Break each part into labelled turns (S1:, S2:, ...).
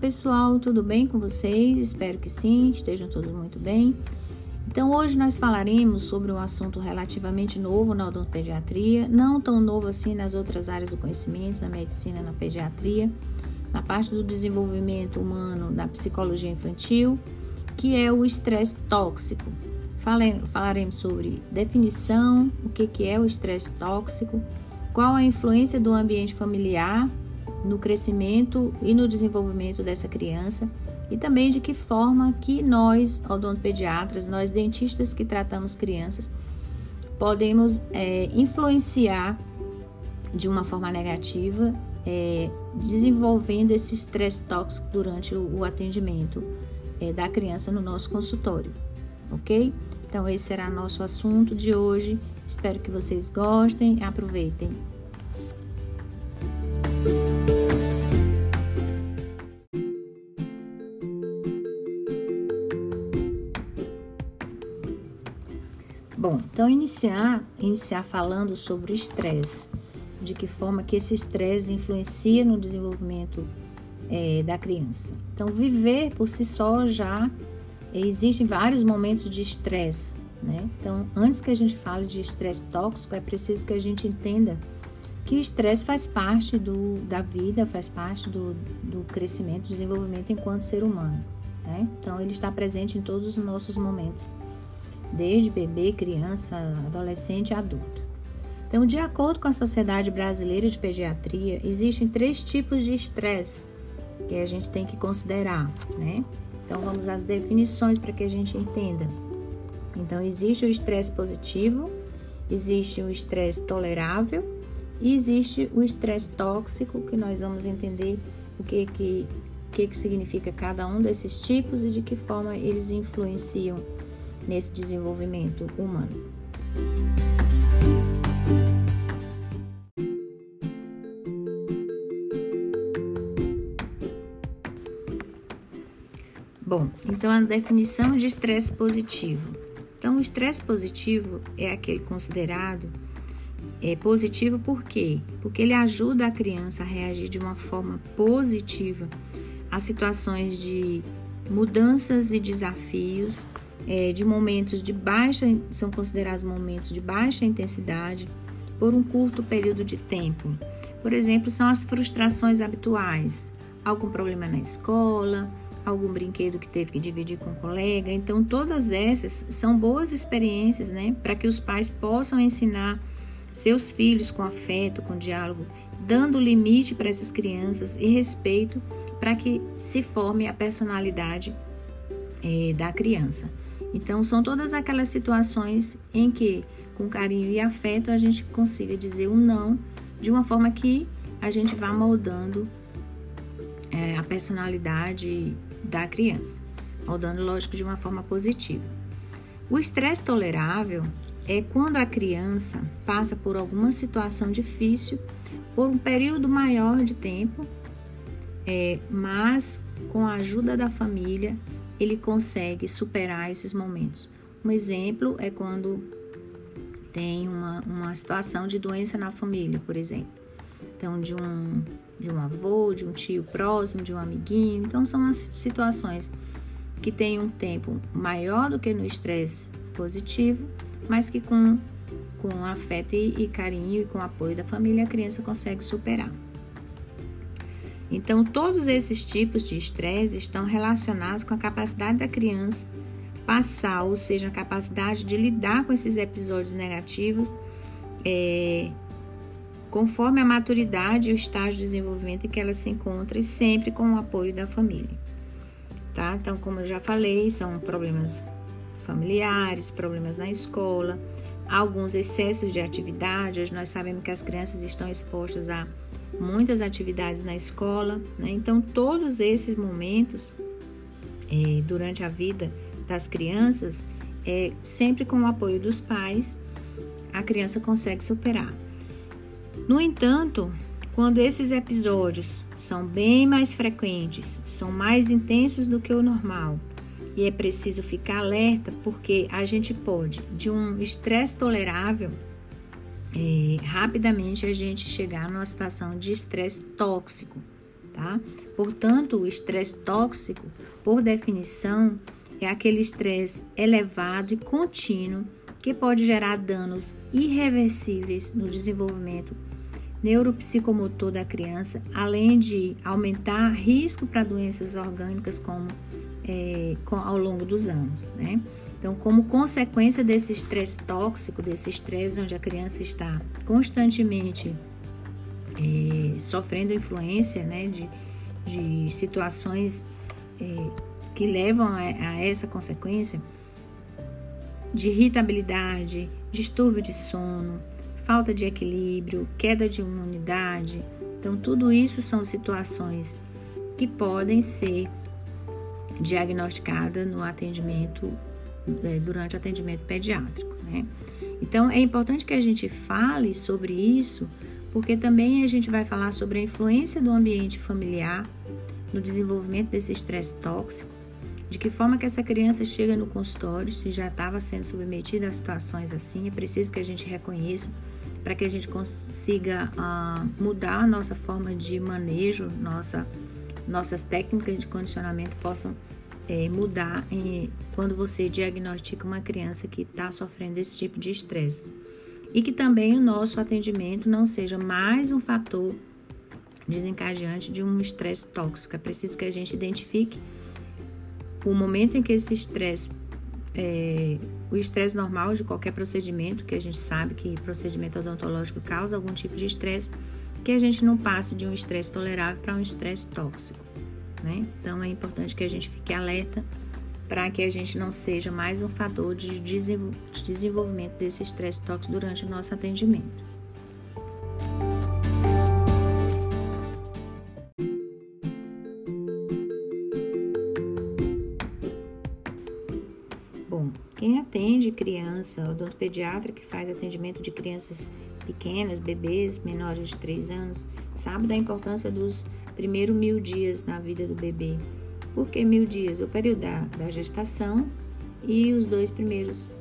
S1: pessoal, tudo bem com vocês? Espero que sim, estejam todos muito bem. Então, hoje nós falaremos sobre um assunto relativamente novo na odontopediatria, não tão novo assim nas outras áreas do conhecimento, na medicina, na pediatria, na parte do desenvolvimento humano, na psicologia infantil, que é o estresse tóxico. Falaremos sobre definição, o que é o estresse tóxico, qual a influência do ambiente familiar no crescimento e no desenvolvimento dessa criança e também de que forma que nós, odontopediatras, nós dentistas que tratamos crianças, podemos é, influenciar de uma forma negativa, é, desenvolvendo esse estresse tóxico durante o, o atendimento é, da criança no nosso consultório, ok? Então, esse será nosso assunto de hoje. Espero que vocês gostem, aproveitem. Bom, então iniciar, iniciar falando sobre o estresse, de que forma que esse estresse influencia no desenvolvimento é, da criança. Então, viver por si só já existem vários momentos de estresse, né? Então, antes que a gente fale de estresse tóxico, é preciso que a gente entenda que o estresse faz parte do, da vida, faz parte do, do crescimento, desenvolvimento enquanto ser humano. Né? Então, ele está presente em todos os nossos momentos desde bebê, criança, adolescente e adulto. Então, de acordo com a Sociedade Brasileira de Pediatria, existem três tipos de estresse que a gente tem que considerar, né? Então, vamos às definições para que a gente entenda. Então, existe o estresse positivo, existe o estresse tolerável e existe o estresse tóxico, que nós vamos entender o que que, que, que significa cada um desses tipos e de que forma eles influenciam nesse desenvolvimento humano. Bom, então a definição de estresse positivo. Então, o estresse positivo é aquele considerado é positivo por quê? Porque ele ajuda a criança a reagir de uma forma positiva a situações de mudanças e desafios é, de momentos de baixa, são considerados momentos de baixa intensidade por um curto período de tempo. Por exemplo, são as frustrações habituais, algum problema na escola, algum brinquedo que teve que dividir com um colega. Então, todas essas são boas experiências, né, para que os pais possam ensinar seus filhos com afeto, com diálogo, dando limite para essas crianças e respeito para que se forme a personalidade é, da criança. Então, são todas aquelas situações em que, com carinho e afeto, a gente consiga dizer um não de uma forma que a gente vá moldando é, a personalidade da criança, moldando, lógico, de uma forma positiva. O estresse tolerável é quando a criança passa por alguma situação difícil por um período maior de tempo, é, mas com a ajuda da família ele consegue superar esses momentos. Um exemplo é quando tem uma, uma situação de doença na família, por exemplo. Então, de um, de um avô, de um tio próximo, de um amiguinho. Então, são as situações que têm um tempo maior do que no estresse positivo, mas que com, com afeto e, e carinho e com apoio da família a criança consegue superar. Então, todos esses tipos de estresse estão relacionados com a capacidade da criança passar, ou seja, a capacidade de lidar com esses episódios negativos, é, conforme a maturidade e o estágio de desenvolvimento em que ela se encontra e sempre com o apoio da família. Tá? Então, como eu já falei, são problemas familiares, problemas na escola, alguns excessos de atividade. Hoje nós sabemos que as crianças estão expostas a muitas atividades na escola, né? Então, todos esses momentos é, durante a vida das crianças, é, sempre com o apoio dos pais, a criança consegue superar. No entanto, quando esses episódios são bem mais frequentes, são mais intensos do que o normal, e é preciso ficar alerta porque a gente pode, de um estresse tolerável, é, rapidamente a gente chegar numa situação de estresse tóxico, tá? Portanto, o estresse tóxico, por definição, é aquele estresse elevado e contínuo que pode gerar danos irreversíveis no desenvolvimento neuropsicomotor da criança, além de aumentar risco para doenças orgânicas como é, com, ao longo dos anos, né? Então, como consequência desse estresse tóxico, desse estresse onde a criança está constantemente é, sofrendo influência né, de, de situações é, que levam a, a essa consequência, de irritabilidade, distúrbio de sono, falta de equilíbrio, queda de imunidade. Então, tudo isso são situações que podem ser diagnosticadas no atendimento, durante o atendimento pediátrico, né? Então, é importante que a gente fale sobre isso, porque também a gente vai falar sobre a influência do ambiente familiar no desenvolvimento desse estresse tóxico, de que forma que essa criança chega no consultório, se já estava sendo submetida a situações assim, é preciso que a gente reconheça para que a gente consiga uh, mudar a nossa forma de manejo, nossa, nossas técnicas de condicionamento possam é, mudar em, quando você diagnostica uma criança que está sofrendo esse tipo de estresse. E que também o nosso atendimento não seja mais um fator desencadeante de um estresse tóxico. É preciso que a gente identifique o momento em que esse estresse, é, o estresse normal de qualquer procedimento, que a gente sabe que procedimento odontológico causa algum tipo de estresse, que a gente não passe de um estresse tolerável para um estresse tóxico. Né? Então é importante que a gente fique alerta para que a gente não seja mais um fator de desenvolvimento desse estresse tóxico durante o nosso atendimento. Bom, quem atende criança, o odontopediatra que faz atendimento de crianças pequenas, bebês menores de 3 anos, sabe da importância dos primeiros mil dias na vida do bebê. Por que mil dias? O período da, da gestação e os dois primeiros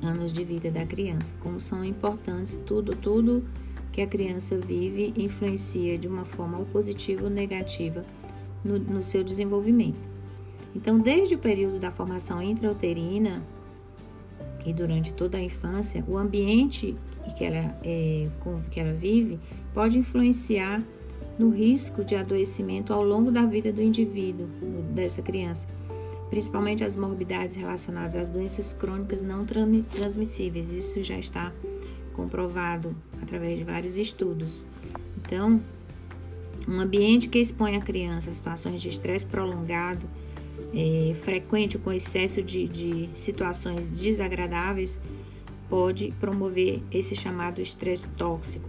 S1: anos de vida da criança. Como são importantes, tudo, tudo que a criança vive influencia de uma forma ou positiva ou negativa no, no seu desenvolvimento. Então, desde o período da formação intrauterina e durante toda a infância, o ambiente que ela, é, que ela vive pode influenciar no risco de adoecimento ao longo da vida do indivíduo, dessa criança, principalmente as morbidades relacionadas às doenças crônicas não transmissíveis. Isso já está comprovado através de vários estudos. Então, um ambiente que expõe a criança a situações de estresse prolongado, é, frequente com excesso de, de situações desagradáveis, pode promover esse chamado estresse tóxico.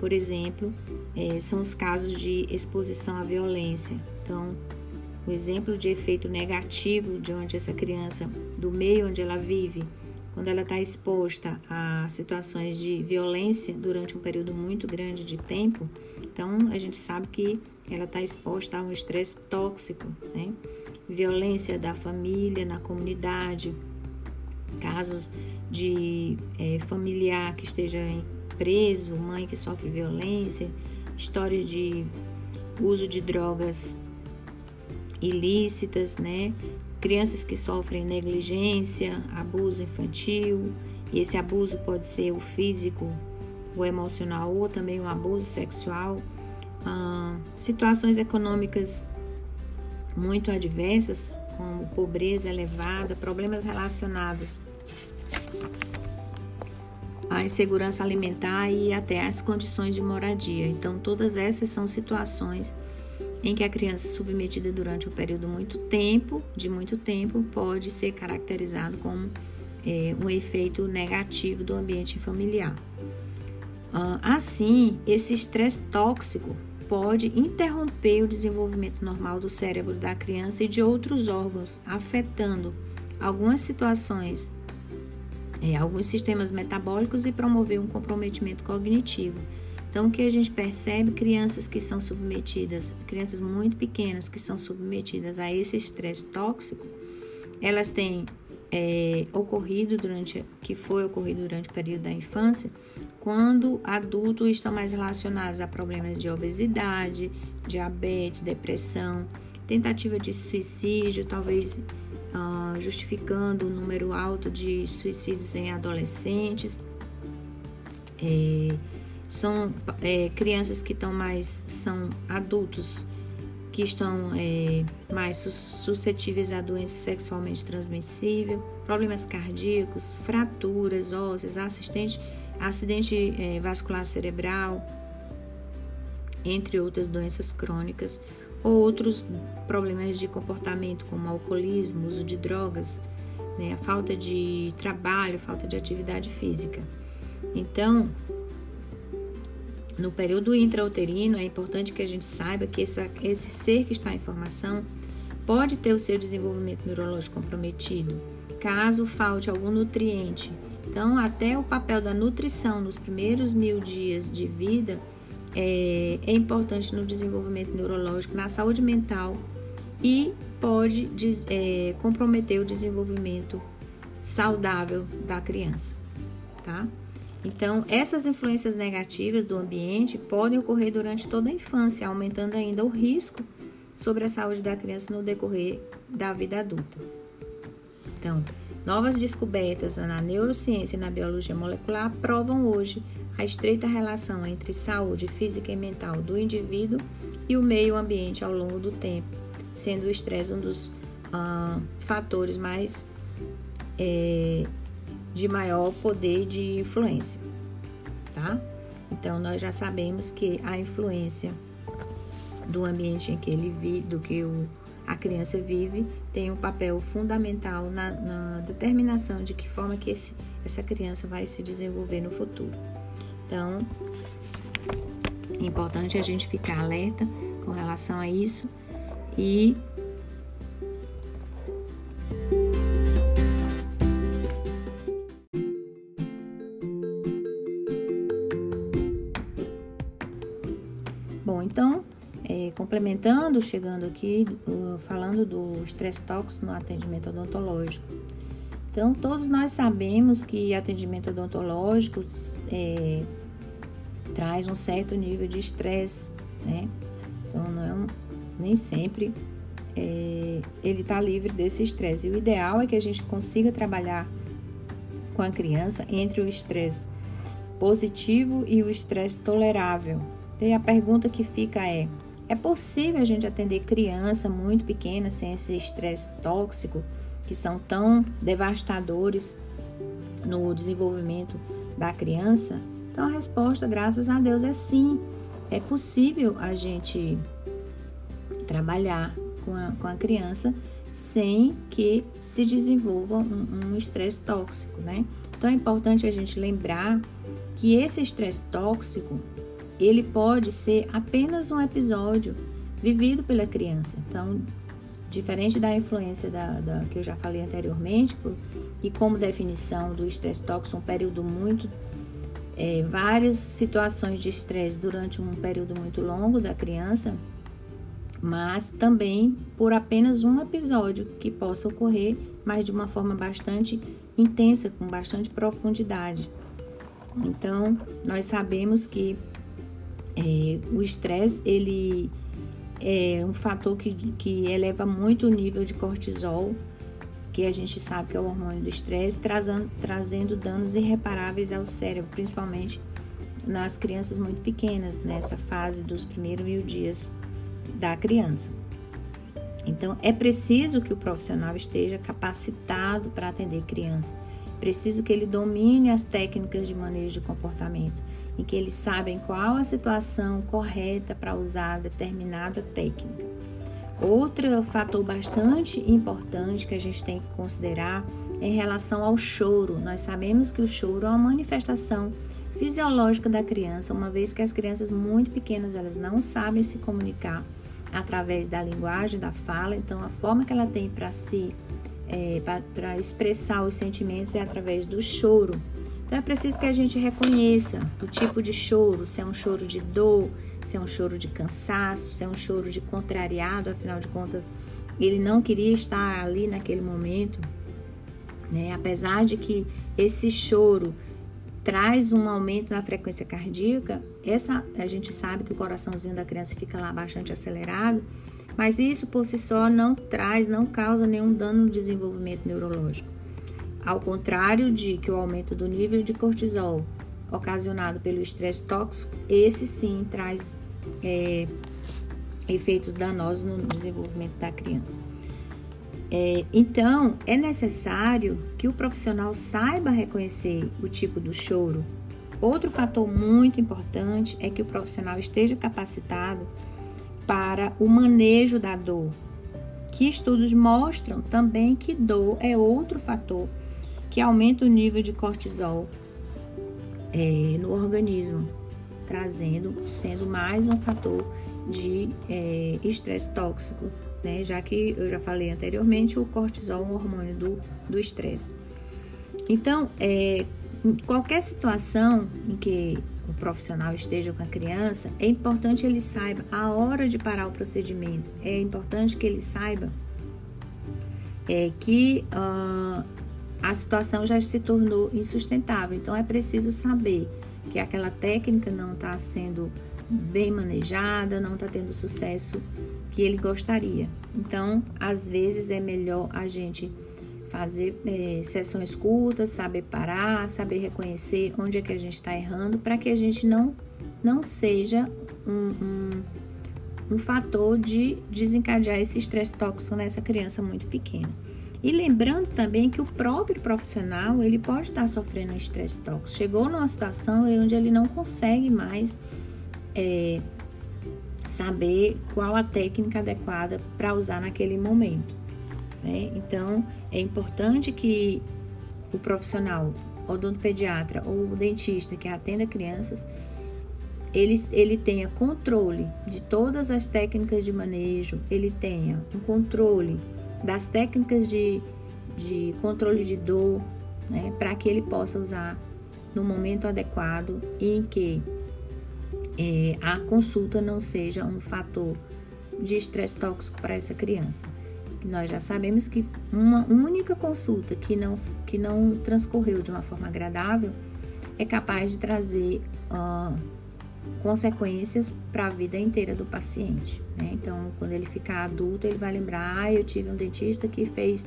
S1: Por exemplo, é, são os casos de exposição à violência. Então, o exemplo de efeito negativo de onde essa criança, do meio onde ela vive, quando ela está exposta a situações de violência durante um período muito grande de tempo, então a gente sabe que ela está exposta a um estresse tóxico, né? Violência da família, na comunidade, casos de é, familiar que esteja preso, mãe que sofre violência, história de uso de drogas ilícitas, né? Crianças que sofrem negligência, abuso infantil, e esse abuso pode ser o físico, o emocional ou também o abuso sexual. Ah, situações econômicas muito adversas, como pobreza elevada, problemas relacionados a insegurança alimentar e até as condições de moradia. Então, todas essas são situações em que a criança submetida durante um período muito tempo, de muito tempo, pode ser caracterizado como é, um efeito negativo do ambiente familiar. Uh, assim, esse estresse tóxico pode interromper o desenvolvimento normal do cérebro da criança e de outros órgãos, afetando algumas situações é, alguns sistemas metabólicos e promover um comprometimento cognitivo. Então, o que a gente percebe, crianças que são submetidas, crianças muito pequenas que são submetidas a esse estresse tóxico, elas têm é, ocorrido durante, que foi ocorrido durante o período da infância, quando adultos estão mais relacionados a problemas de obesidade, diabetes, depressão, tentativa de suicídio, talvez uh, justificando o número alto de suicídios em adolescentes. É, são é, crianças que estão mais, são adultos que estão é, mais suscetíveis a doença sexualmente transmissível, problemas cardíacos, fraturas ósseas, assistente, acidente é, vascular cerebral, entre outras doenças crônicas, ou outros problemas de comportamento, como alcoolismo, uso de drogas, né, a falta de trabalho, falta de atividade física. Então, no período intrauterino, é importante que a gente saiba que essa, esse ser que está em formação pode ter o seu desenvolvimento neurológico comprometido, caso falte algum nutriente. Então, até o papel da nutrição nos primeiros mil dias de vida é, é importante no desenvolvimento neurológico, na saúde mental e pode é, comprometer o desenvolvimento saudável da criança, tá? Então, essas influências negativas do ambiente podem ocorrer durante toda a infância, aumentando ainda o risco sobre a saúde da criança no decorrer da vida adulta. Então, novas descobertas na neurociência e na biologia molecular provam hoje a estreita relação entre saúde física e mental do indivíduo e o meio ambiente ao longo do tempo, sendo o estresse um dos uh, fatores mais é, de maior poder de influência, tá? Então nós já sabemos que a influência do ambiente em que ele vive, do que o, a criança vive, tem um papel fundamental na, na determinação de que forma que esse, essa criança vai se desenvolver no futuro. Então, é importante a gente ficar alerta com relação a isso e complementando, chegando aqui, falando do estresse tóxico no atendimento odontológico. Então, todos nós sabemos que atendimento odontológico é, traz um certo nível de estresse, né? Então, não é nem sempre é, ele está livre desse estresse. E o ideal é que a gente consiga trabalhar com a criança entre o estresse positivo e o estresse tolerável. E a pergunta que fica é: é possível a gente atender criança muito pequena sem esse estresse tóxico que são tão devastadores no desenvolvimento da criança? Então a resposta, graças a Deus, é sim. É possível a gente trabalhar com a, com a criança sem que se desenvolva um estresse um tóxico, né? Então é importante a gente lembrar que esse estresse tóxico ele pode ser apenas um episódio vivido pela criança. Então, diferente da influência da, da que eu já falei anteriormente, e como definição do estresse tóxico, um período muito é, várias situações de estresse durante um período muito longo da criança, mas também por apenas um episódio que possa ocorrer, mas de uma forma bastante intensa, com bastante profundidade. Então, nós sabemos que é, o estresse, ele é um fator que, que eleva muito o nível de cortisol, que a gente sabe que é o hormônio do estresse, trazendo, trazendo danos irreparáveis ao cérebro, principalmente nas crianças muito pequenas, nessa fase dos primeiros mil dias da criança. Então, é preciso que o profissional esteja capacitado para atender criança. Preciso que ele domine as técnicas de manejo de comportamento em que eles sabem qual a situação correta para usar determinada técnica. Outro fator bastante importante que a gente tem que considerar em relação ao choro. Nós sabemos que o choro é uma manifestação fisiológica da criança, uma vez que as crianças muito pequenas elas não sabem se comunicar através da linguagem, da fala, então a forma que ela tem para se é, para expressar os sentimentos é através do choro. Então é preciso que a gente reconheça o tipo de choro, se é um choro de dor, se é um choro de cansaço, se é um choro de contrariado, afinal de contas, ele não queria estar ali naquele momento, né? Apesar de que esse choro traz um aumento na frequência cardíaca, essa a gente sabe que o coraçãozinho da criança fica lá bastante acelerado, mas isso por si só não traz, não causa nenhum dano no desenvolvimento neurológico. Ao contrário de que o aumento do nível de cortisol ocasionado pelo estresse tóxico, esse sim traz é, efeitos danosos no desenvolvimento da criança. É, então, é necessário que o profissional saiba reconhecer o tipo do choro. Outro fator muito importante é que o profissional esteja capacitado para o manejo da dor, que estudos mostram também que dor é outro fator que aumenta o nível de cortisol é, no organismo, trazendo, sendo mais um fator de é, estresse tóxico, né? Já que eu já falei anteriormente, o cortisol é um hormônio do estresse. Então, é, qualquer situação em que o profissional esteja com a criança, é importante ele saiba a hora de parar o procedimento. É importante que ele saiba é, que uh, a situação já se tornou insustentável. Então é preciso saber que aquela técnica não está sendo bem manejada, não está tendo sucesso que ele gostaria. Então, às vezes é melhor a gente fazer é, sessões curtas, saber parar, saber reconhecer onde é que a gente está errando, para que a gente não, não seja um, um, um fator de desencadear esse estresse tóxico nessa criança muito pequena. E lembrando também que o próprio profissional, ele pode estar sofrendo estresse tóxico. Chegou numa situação onde ele não consegue mais é, saber qual a técnica adequada para usar naquele momento. Né? Então, é importante que o profissional, odontopediatra ou o dentista que atenda crianças, ele, ele tenha controle de todas as técnicas de manejo, ele tenha um controle das técnicas de, de controle de dor, né, para que ele possa usar no momento adequado e em que é, a consulta não seja um fator de estresse tóxico para essa criança. Nós já sabemos que uma única consulta que não, que não transcorreu de uma forma agradável é capaz de trazer uh, consequências para a vida inteira do paciente. Né? Então, quando ele ficar adulto, ele vai lembrar: ah, eu tive um dentista que fez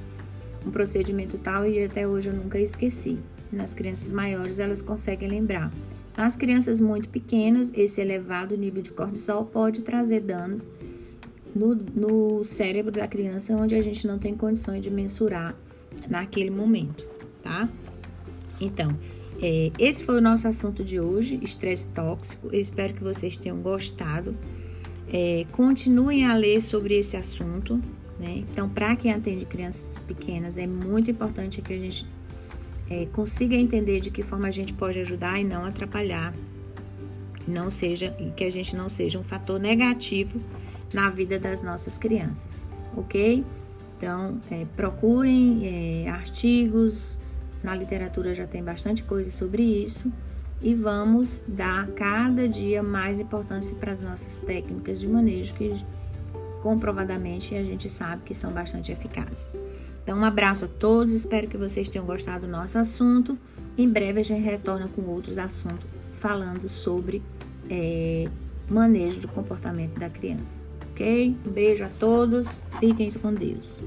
S1: um procedimento tal e até hoje eu nunca esqueci. Nas crianças maiores, elas conseguem lembrar. Nas crianças muito pequenas, esse elevado nível de cortisol pode trazer danos no, no cérebro da criança, onde a gente não tem condições de mensurar naquele momento, tá? Então, é, esse foi o nosso assunto de hoje, estresse tóxico. Eu espero que vocês tenham gostado. É, continuem a ler sobre esse assunto. Né? Então, para quem atende crianças pequenas, é muito importante que a gente é, consiga entender de que forma a gente pode ajudar e não atrapalhar, não seja que a gente não seja um fator negativo na vida das nossas crianças, ok? Então, é, procurem é, artigos, na literatura já tem bastante coisa sobre isso e vamos dar cada dia mais importância para as nossas técnicas de manejo que comprovadamente a gente sabe que são bastante eficazes. Então, um abraço a todos, espero que vocês tenham gostado do nosso assunto. Em breve a gente retorna com outros assuntos falando sobre é, manejo do comportamento da criança. Ok? Um beijo a todos, fiquem com Deus.